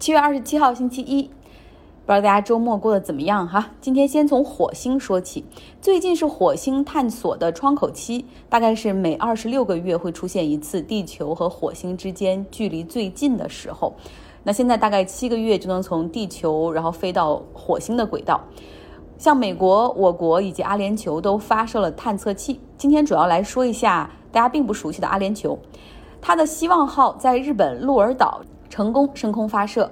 七月二十七号，星期一，不知道大家周末过得怎么样哈？今天先从火星说起，最近是火星探索的窗口期，大概是每二十六个月会出现一次地球和火星之间距离最近的时候。那现在大概七个月就能从地球然后飞到火星的轨道。像美国、我国以及阿联酋都发射了探测器。今天主要来说一下大家并不熟悉的阿联酋，它的希望号在日本鹿儿岛。成功升空发射，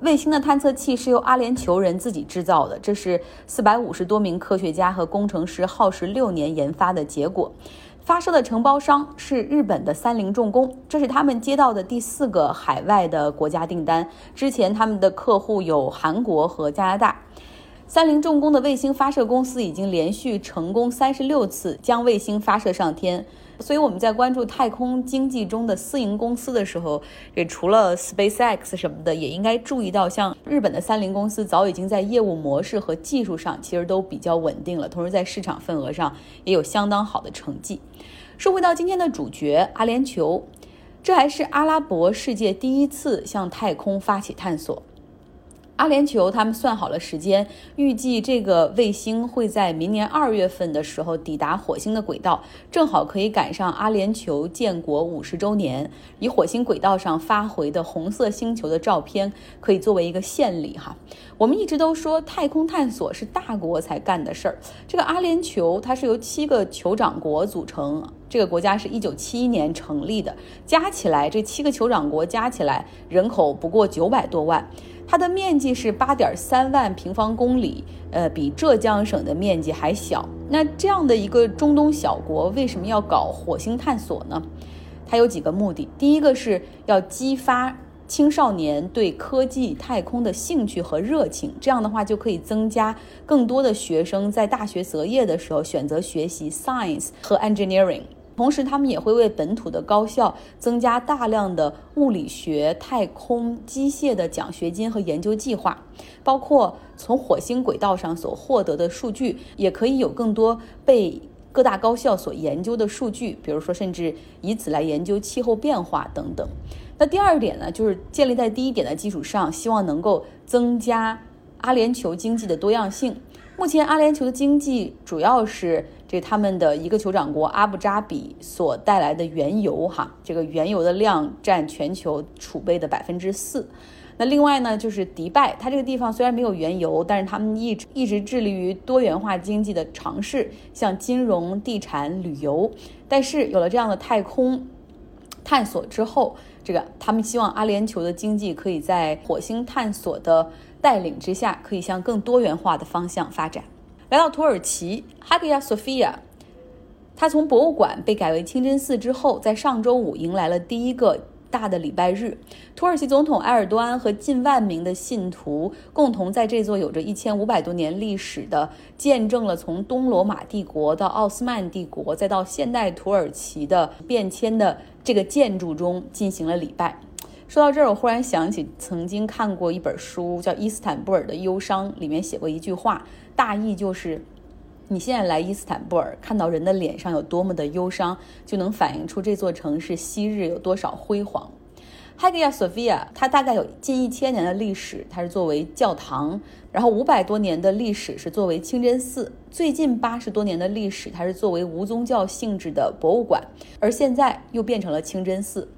卫星的探测器是由阿联酋人自己制造的，这是四百五十多名科学家和工程师耗时六年研发的结果。发射的承包商是日本的三菱重工，这是他们接到的第四个海外的国家订单。之前他们的客户有韩国和加拿大。三菱重工的卫星发射公司已经连续成功三十六次将卫星发射上天。所以我们在关注太空经济中的私营公司的时候，也除了 SpaceX 什么的，也应该注意到，像日本的三菱公司早已经在业务模式和技术上其实都比较稳定了，同时在市场份额上也有相当好的成绩。说回到今天的主角阿联酋，这还是阿拉伯世界第一次向太空发起探索。阿联酋他们算好了时间，预计这个卫星会在明年二月份的时候抵达火星的轨道，正好可以赶上阿联酋建国五十周年。以火星轨道上发回的红色星球的照片，可以作为一个献礼哈。我们一直都说太空探索是大国才干的事儿，这个阿联酋它是由七个酋长国组成，这个国家是一九七一年成立的，加起来这七个酋长国加起来人口不过九百多万。它的面积是八点三万平方公里，呃，比浙江省的面积还小。那这样的一个中东小国，为什么要搞火星探索呢？它有几个目的。第一个是要激发青少年对科技、太空的兴趣和热情，这样的话就可以增加更多的学生在大学择业的时候选择学习 science 和 engineering。同时，他们也会为本土的高校增加大量的物理学、太空、机械的奖学金和研究计划，包括从火星轨道上所获得的数据，也可以有更多被各大高校所研究的数据，比如说，甚至以此来研究气候变化等等。那第二点呢，就是建立在第一点的基础上，希望能够增加阿联酋经济的多样性。目前，阿联酋的经济主要是这他们的一个酋长国阿布扎比所带来的原油，哈，这个原油的量占全球储备的百分之四。那另外呢，就是迪拜，它这个地方虽然没有原油，但是他们一直一直致力于多元化经济的尝试，像金融、地产、旅游。但是有了这样的太空探索之后，这个他们希望阿联酋的经济可以在火星探索的。带领之下，可以向更多元化的方向发展。来到土耳其哈格亚索菲亚，它从博物馆被改为清真寺之后，在上周五迎来了第一个大的礼拜日。土耳其总统埃尔多安和近万名的信徒共同在这座有着一千五百多年历史的、见证了从东罗马帝国到奥斯曼帝国再到现代土耳其的变迁的这个建筑中进行了礼拜。说到这儿，我忽然想起曾经看过一本书，叫《伊斯坦布尔的忧伤》，里面写过一句话，大意就是：你现在来伊斯坦布尔，看到人的脸上有多么的忧伤，就能反映出这座城市昔日有多少辉煌。哈吉亚索菲亚，它大概有近一千年的历史，它是作为教堂；然后五百多年的历史是作为清真寺；最近八十多年的历史，它是作为无宗教性质的博物馆，而现在又变成了清真寺。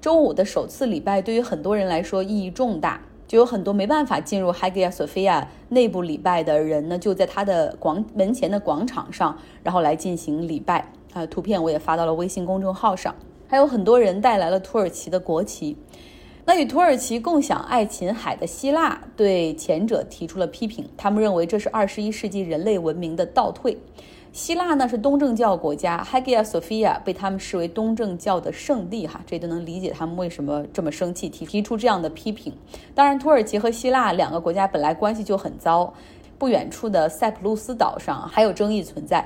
周五的首次礼拜对于很多人来说意义重大，就有很多没办法进入 Hagia Sophia 内部礼拜的人呢，就在他的广门前的广场上，然后来进行礼拜。啊，图片我也发到了微信公众号上，还有很多人带来了土耳其的国旗。那与土耳其共享爱琴海的希腊对前者提出了批评，他们认为这是二十一世纪人类文明的倒退。希腊呢是东正教国家，Hagia Sophia 被他们视为东正教的圣地，哈，这都能理解他们为什么这么生气，提提出这样的批评。当然，土耳其和希腊两个国家本来关系就很糟，不远处的塞浦路斯岛上还有争议存在。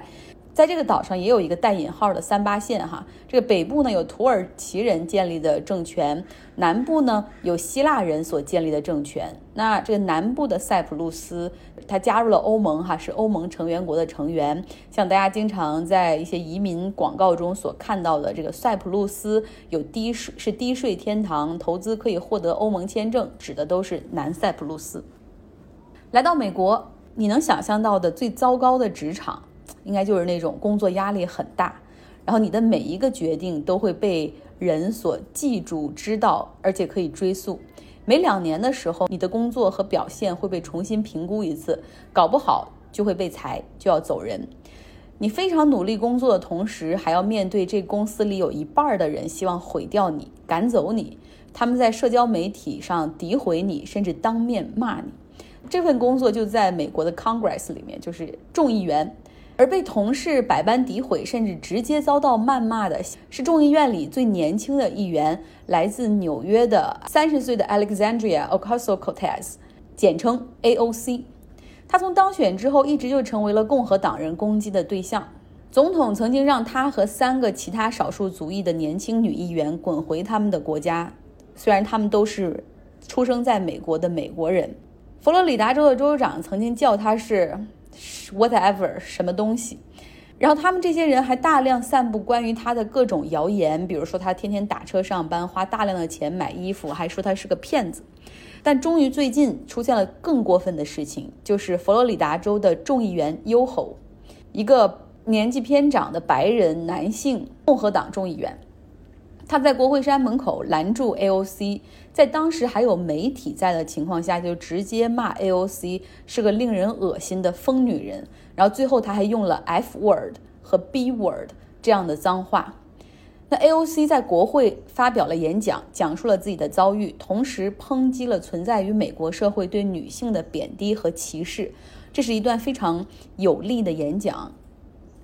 在这个岛上也有一个带引号的三八线哈，这个北部呢有土耳其人建立的政权，南部呢有希腊人所建立的政权。那这个南部的塞浦路斯，它加入了欧盟哈，是欧盟成员国的成员。像大家经常在一些移民广告中所看到的，这个塞浦路斯有低税是低税天堂，投资可以获得欧盟签证，指的都是南塞浦路斯。来到美国，你能想象到的最糟糕的职场？应该就是那种工作压力很大，然后你的每一个决定都会被人所记住、知道，而且可以追溯。每两年的时候，你的工作和表现会被重新评估一次，搞不好就会被裁，就要走人。你非常努力工作的同时，还要面对这公司里有一半的人希望毁掉你、赶走你，他们在社交媒体上诋毁你，甚至当面骂你。这份工作就在美国的 Congress 里面，就是众议员。而被同事百般诋毁，甚至直接遭到谩骂的是众议院里最年轻的议员，来自纽约的三十岁的 Alexandria Ocasio-Cortez，简称 AOC。他从当选之后一直就成为了共和党人攻击的对象。总统曾经让他和三个其他少数族裔的年轻女议员滚回他们的国家，虽然他们都是出生在美国的美国人。佛罗里达州的州长曾经叫他是。Whatever 什么东西，然后他们这些人还大量散布关于他的各种谣言，比如说他天天打车上班，花大量的钱买衣服，还说他是个骗子。但终于最近出现了更过分的事情，就是佛罗里达州的众议员优吼，一个年纪偏长的白人男性共和党众议员。他在国会山门口拦住 AOC，在当时还有媒体在的情况下，就直接骂 AOC 是个令人恶心的疯女人。然后最后他还用了 F word 和 B word 这样的脏话。那 AOC 在国会发表了演讲，讲述了自己的遭遇，同时抨击了存在于美国社会对女性的贬低和歧视。这是一段非常有力的演讲。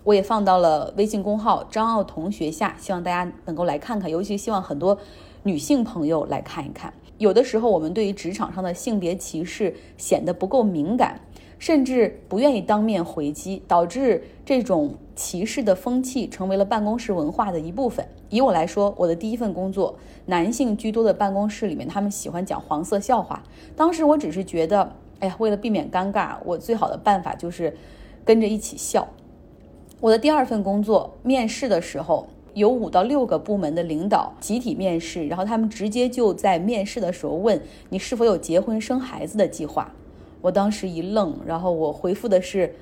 我也放到了微信公号张奥同学下，希望大家能够来看看，尤其希望很多女性朋友来看一看。有的时候，我们对于职场上的性别歧视显得不够敏感，甚至不愿意当面回击，导致这种歧视的风气成为了办公室文化的一部分。以我来说，我的第一份工作，男性居多的办公室里面，他们喜欢讲黄色笑话。当时我只是觉得，哎呀，为了避免尴尬，我最好的办法就是跟着一起笑。我的第二份工作面试的时候，有五到六个部门的领导集体面试，然后他们直接就在面试的时候问你是否有结婚生孩子的计划。我当时一愣，然后我回复的是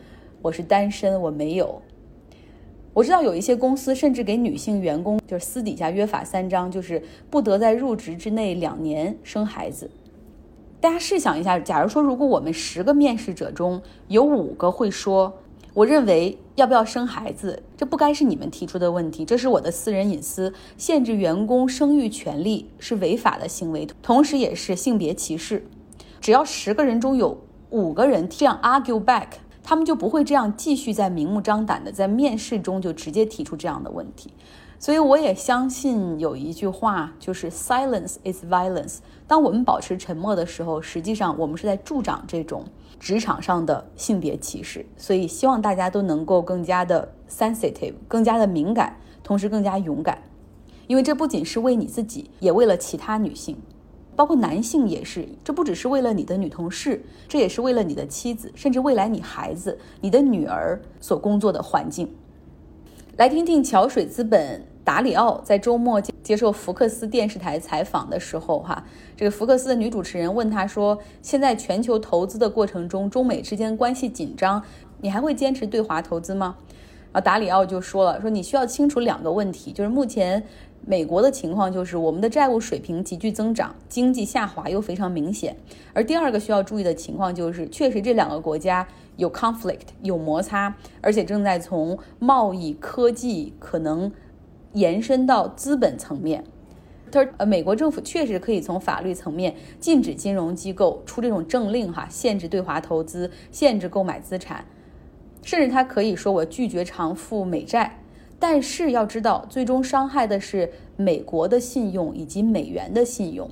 我是单身，我没有。我知道有一些公司甚至给女性员工就是私底下约法三章，就是不得在入职之内两年生孩子。大家试想一下，假如说如果我们十个面试者中有五个会说。我认为要不要生孩子，这不该是你们提出的问题，这是我的私人隐私。限制员工生育权利是违法的行为，同时也是性别歧视。只要十个人中有五个人这样 argue back，他们就不会这样继续在明目张胆的在面试中就直接提出这样的问题。所以我也相信有一句话，就是 silence is violence。当我们保持沉默的时候，实际上我们是在助长这种职场上的性别歧视。所以希望大家都能够更加的 sensitive，更加的敏感，同时更加勇敢，因为这不仅是为你自己，也为了其他女性，包括男性也是。这不只是为了你的女同事，这也是为了你的妻子，甚至未来你孩子、你的女儿所工作的环境。来听听桥水资本。达里奥在周末接受福克斯电视台采访的时候，哈，这个福克斯的女主持人问他说：“现在全球投资的过程中，中美之间关系紧张，你还会坚持对华投资吗？”啊，达里奥就说了：“说你需要清楚两个问题，就是目前美国的情况就是我们的债务水平急剧增长，经济下滑又非常明显；而第二个需要注意的情况就是，确实这两个国家有 conflict 有摩擦，而且正在从贸易、科技可能。”延伸到资本层面，他说：“呃，美国政府确实可以从法律层面禁止金融机构出这种政令，哈，限制对华投资，限制购买资产，甚至他可以说我拒绝偿付美债。但是要知道，最终伤害的是美国的信用以及美元的信用。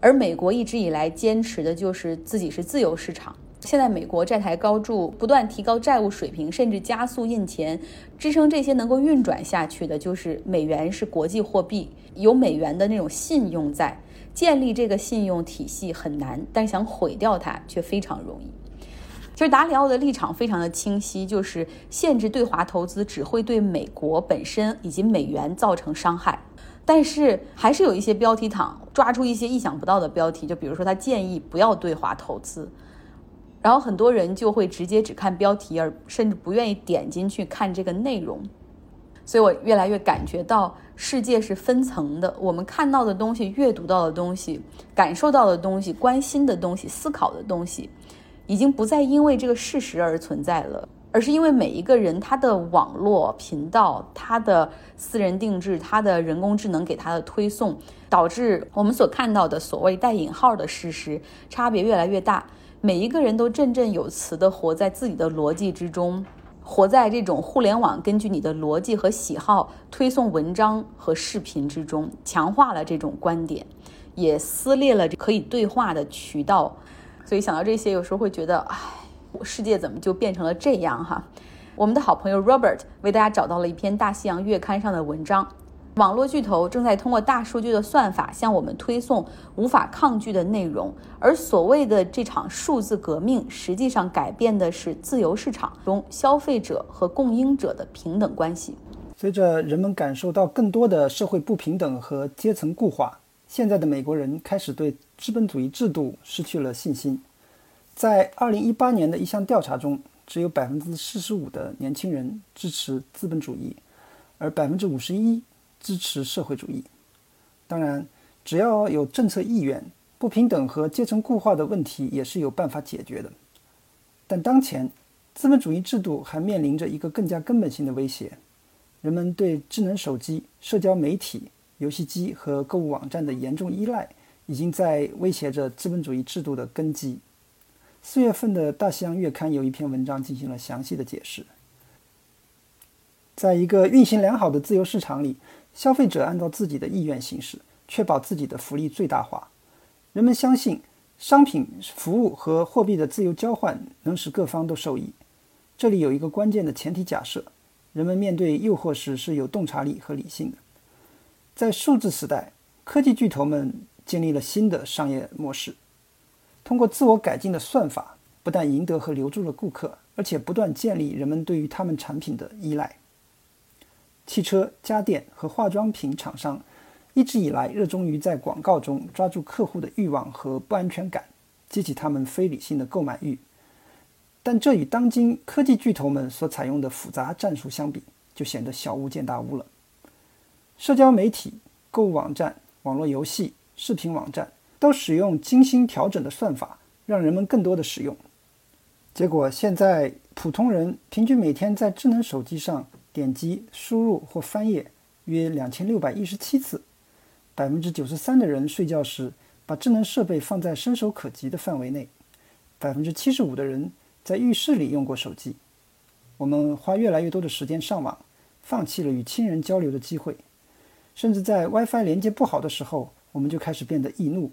而美国一直以来坚持的就是自己是自由市场。”现在美国债台高筑，不断提高债务水平，甚至加速印钱，支撑这些能够运转下去的，就是美元是国际货币，有美元的那种信用在，建立这个信用体系很难，但想毁掉它却非常容易。其实达里奥的立场非常的清晰，就是限制对华投资只会对美国本身以及美元造成伤害。但是还是有一些标题党抓住一些意想不到的标题，就比如说他建议不要对华投资。然后很多人就会直接只看标题，而甚至不愿意点进去看这个内容。所以我越来越感觉到世界是分层的，我们看到的东西、阅读到的东西、感受到的东西、关心的东西、思考的东西，已经不再因为这个事实而存在了，而是因为每一个人他的网络频道、他的私人定制、他的人工智能给他的推送，导致我们所看到的所谓带引号的事实差别越来越大。每一个人都振振有词地活在自己的逻辑之中，活在这种互联网根据你的逻辑和喜好推送文章和视频之中，强化了这种观点，也撕裂了可以对话的渠道。所以想到这些，有时候会觉得，唉，世界怎么就变成了这样哈？我们的好朋友 Robert 为大家找到了一篇《大西洋月刊》上的文章。网络巨头正在通过大数据的算法向我们推送无法抗拒的内容，而所谓的这场数字革命，实际上改变的是自由市场中消费者和供应者的平等关系。随着人们感受到更多的社会不平等和阶层固化，现在的美国人开始对资本主义制度失去了信心。在2018年的一项调查中，只有45%的年轻人支持资本主义，而51%。支持社会主义，当然，只要有政策意愿，不平等和阶层固化的问题也是有办法解决的。但当前，资本主义制度还面临着一个更加根本性的威胁：人们对智能手机、社交媒体、游戏机和购物网站的严重依赖，已经在威胁着资本主义制度的根基。四月份的《大西洋月刊》有一篇文章进行了详细的解释。在一个运行良好的自由市场里，消费者按照自己的意愿行事，确保自己的福利最大化。人们相信商品、服务和货币的自由交换能使各方都受益。这里有一个关键的前提假设：人们面对诱惑时是有洞察力和理性的。在数字时代，科技巨头们建立了新的商业模式，通过自我改进的算法，不但赢得和留住了顾客，而且不断建立人们对于他们产品的依赖。汽车、家电和化妆品厂商一直以来热衷于在广告中抓住客户的欲望和不安全感，激起他们非理性的购买欲。但这与当今科技巨头们所采用的复杂战术相比，就显得小巫见大巫了。社交媒体、购物网站、网络游戏、视频网站都使用精心调整的算法，让人们更多的使用。结果，现在普通人平均每天在智能手机上。点击、输入或翻页约两千六百一十七次。百分之九十三的人睡觉时把智能设备放在伸手可及的范围内。百分之七十五的人在浴室里用过手机。我们花越来越多的时间上网，放弃了与亲人交流的机会。甚至在 WiFi 连接不好的时候，我们就开始变得易怒。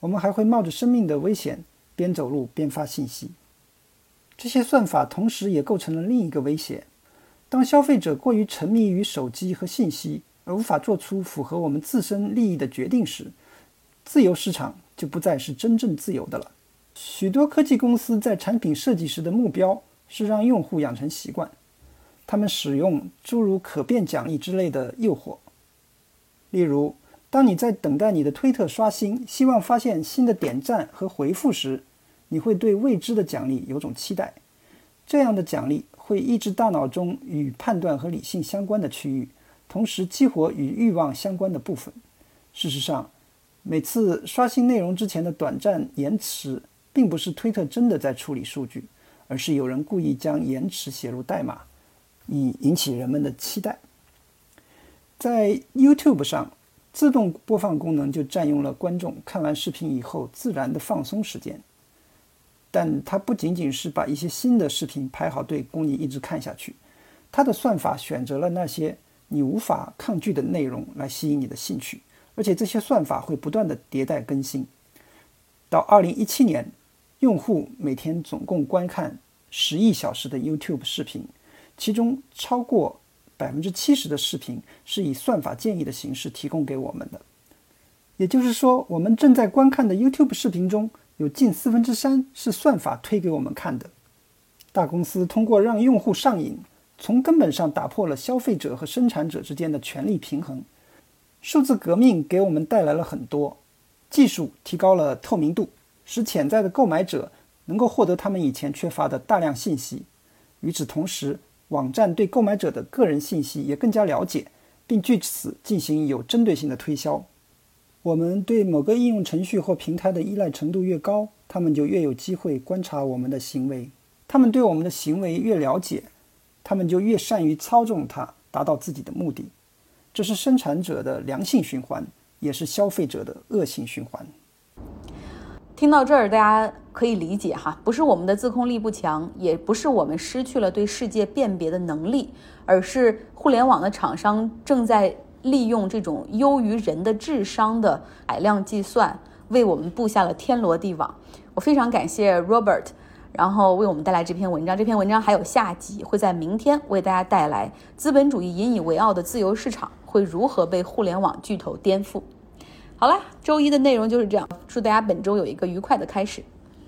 我们还会冒着生命的危险边走路边发信息。这些算法同时也构成了另一个威胁。当消费者过于沉迷于手机和信息，而无法做出符合我们自身利益的决定时，自由市场就不再是真正自由的了。许多科技公司在产品设计时的目标是让用户养成习惯，他们使用诸如可变奖励之类的诱惑。例如，当你在等待你的推特刷新，希望发现新的点赞和回复时，你会对未知的奖励有种期待。这样的奖励。会抑制大脑中与判断和理性相关的区域，同时激活与欲望相关的部分。事实上，每次刷新内容之前的短暂延迟，并不是推特真的在处理数据，而是有人故意将延迟写入代码，以引起人们的期待。在 YouTube 上，自动播放功能就占用了观众看完视频以后自然的放松时间。但它不仅仅是把一些新的视频排好队供你一直看下去，它的算法选择了那些你无法抗拒的内容来吸引你的兴趣，而且这些算法会不断的迭代更新。到二零一七年，用户每天总共观看十亿小时的 YouTube 视频，其中超过百分之七十的视频是以算法建议的形式提供给我们的。也就是说，我们正在观看的 YouTube 视频中有近四分之三是算法推给我们看的。大公司通过让用户上瘾，从根本上打破了消费者和生产者之间的权力平衡。数字革命给我们带来了很多，技术提高了透明度，使潜在的购买者能够获得他们以前缺乏的大量信息。与此同时，网站对购买者的个人信息也更加了解，并据此进行有针对性的推销。我们对某个应用程序或平台的依赖程度越高，他们就越有机会观察我们的行为。他们对我们的行为越了解，他们就越善于操纵它，达到自己的目的。这是生产者的良性循环，也是消费者的恶性循环。听到这儿，大家可以理解哈，不是我们的自控力不强，也不是我们失去了对世界辨别的能力，而是互联网的厂商正在利用这种优于人的智商的海量计算，为我们布下了天罗地网。我非常感谢 Robert。然后为我们带来这篇文章，这篇文章还有下集，会在明天为大家带来资本主义引以为傲的自由市场会如何被互联网巨头颠覆。好了，周一的内容就是这样，祝大家本周有一个愉快的开始。